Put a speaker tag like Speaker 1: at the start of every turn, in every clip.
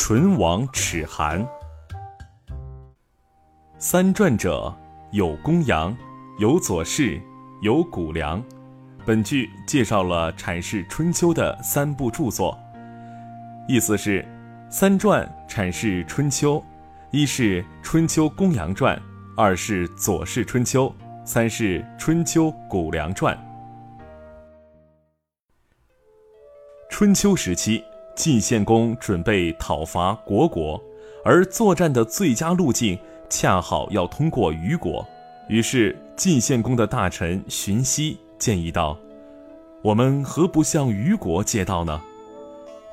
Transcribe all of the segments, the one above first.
Speaker 1: 唇亡齿寒。三传者有公羊，有左氏，有谷梁。本句介绍了阐释春秋的三部著作，意思是：三传阐释春秋，一是《春秋公羊传》，二是《左氏春秋》，三是《春秋谷梁传》。春秋时期，晋献公准备讨伐虢国，而作战的最佳路径恰好要通过虞国，于是晋献公的大臣荀息建议道。我们何不向虞国借道呢？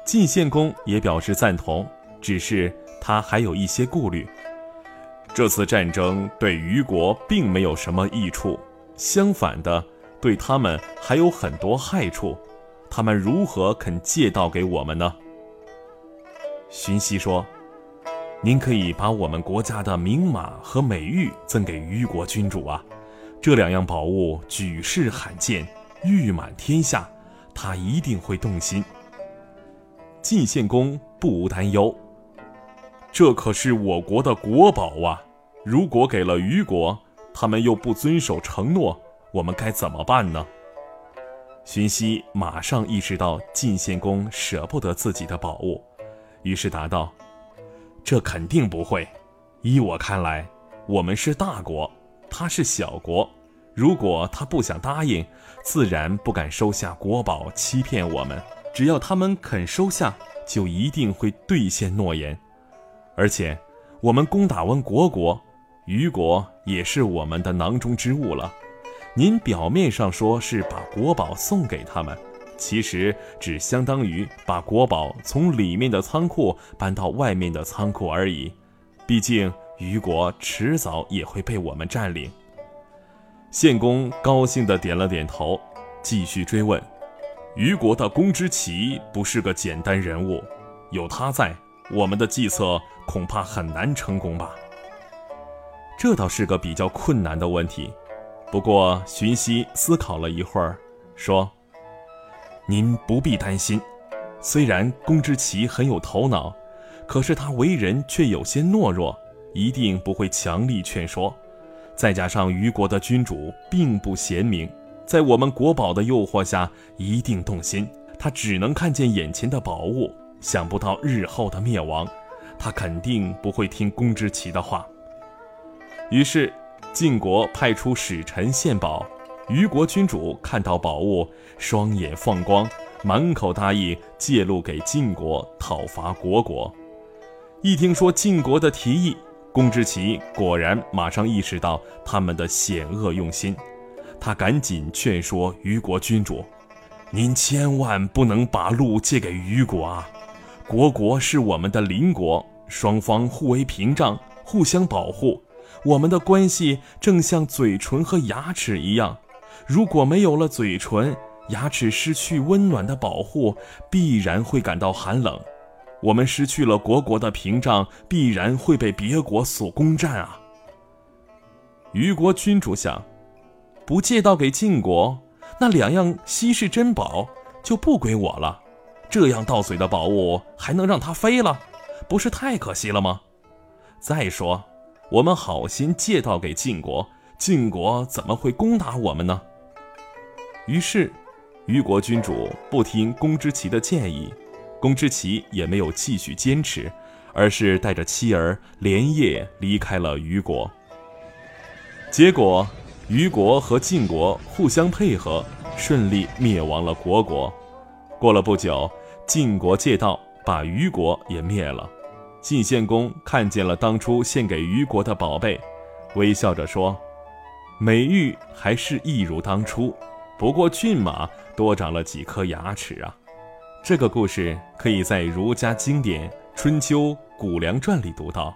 Speaker 1: 晋献公也表示赞同，只是他还有一些顾虑。这次战争对虞国并没有什么益处，相反的，对他们还有很多害处。他们如何肯借道给我们呢？荀息说：“您可以把我们国家的名马和美玉赠给虞国君主啊，这两样宝物举世罕见。”誉满天下，他一定会动心。晋献公不无担忧，这可是我国的国宝啊！如果给了虞国，他们又不遵守承诺，我们该怎么办呢？荀息马上意识到晋献公舍不得自己的宝物，于是答道：“这肯定不会。依我看来，我们是大国，他是小国。”如果他不想答应，自然不敢收下国宝欺骗我们。只要他们肯收下，就一定会兑现诺言。而且，我们攻打完国国，虞国也是我们的囊中之物了。您表面上说是把国宝送给他们，其实只相当于把国宝从里面的仓库搬到外面的仓库而已。毕竟，虞国迟早也会被我们占领。献公高兴地点了点头，继续追问：“虞国的公之奇不是个简单人物，有他在，我们的计策恐怕很难成功吧？”这倒是个比较困难的问题。不过荀息思考了一会儿，说：“您不必担心，虽然公之奇很有头脑，可是他为人却有些懦弱，一定不会强力劝说。”再加上虞国的君主并不贤明，在我们国宝的诱惑下，一定动心。他只能看见眼前的宝物，想不到日后的灭亡。他肯定不会听公之奇的话。于是，晋国派出使臣献宝，虞国君主看到宝物，双眼放光，满口答应借路给晋国讨伐虢国。一听说晋国的提议，公之奇果然马上意识到他们的险恶用心，他赶紧劝说虞国君主：“您千万不能把路借给虞国啊！虢国是我们的邻国，双方互为屏障，互相保护。我们的关系正像嘴唇和牙齿一样，如果没有了嘴唇，牙齿失去温暖的保护，必然会感到寒冷。”我们失去了国国的屏障，必然会被别国所攻占啊！虞国君主想，不借道给晋国，那两样稀世珍宝就不归我了。这样到嘴的宝物还能让它飞了，不是太可惜了吗？再说，我们好心借道给晋国，晋国怎么会攻打我们呢？于是，虞国君主不听公之奇的建议。公之奇也没有继续坚持，而是带着妻儿连夜离开了虞国。结果，虞国和晋国互相配合，顺利灭亡了虢国。过了不久，晋国借道把虞国也灭了。晋献公看见了当初献给虞国的宝贝，微笑着说：“美玉还是一如当初，不过骏马多长了几颗牙齿啊。”这个故事可以在儒家经典《春秋谷梁传》里读到。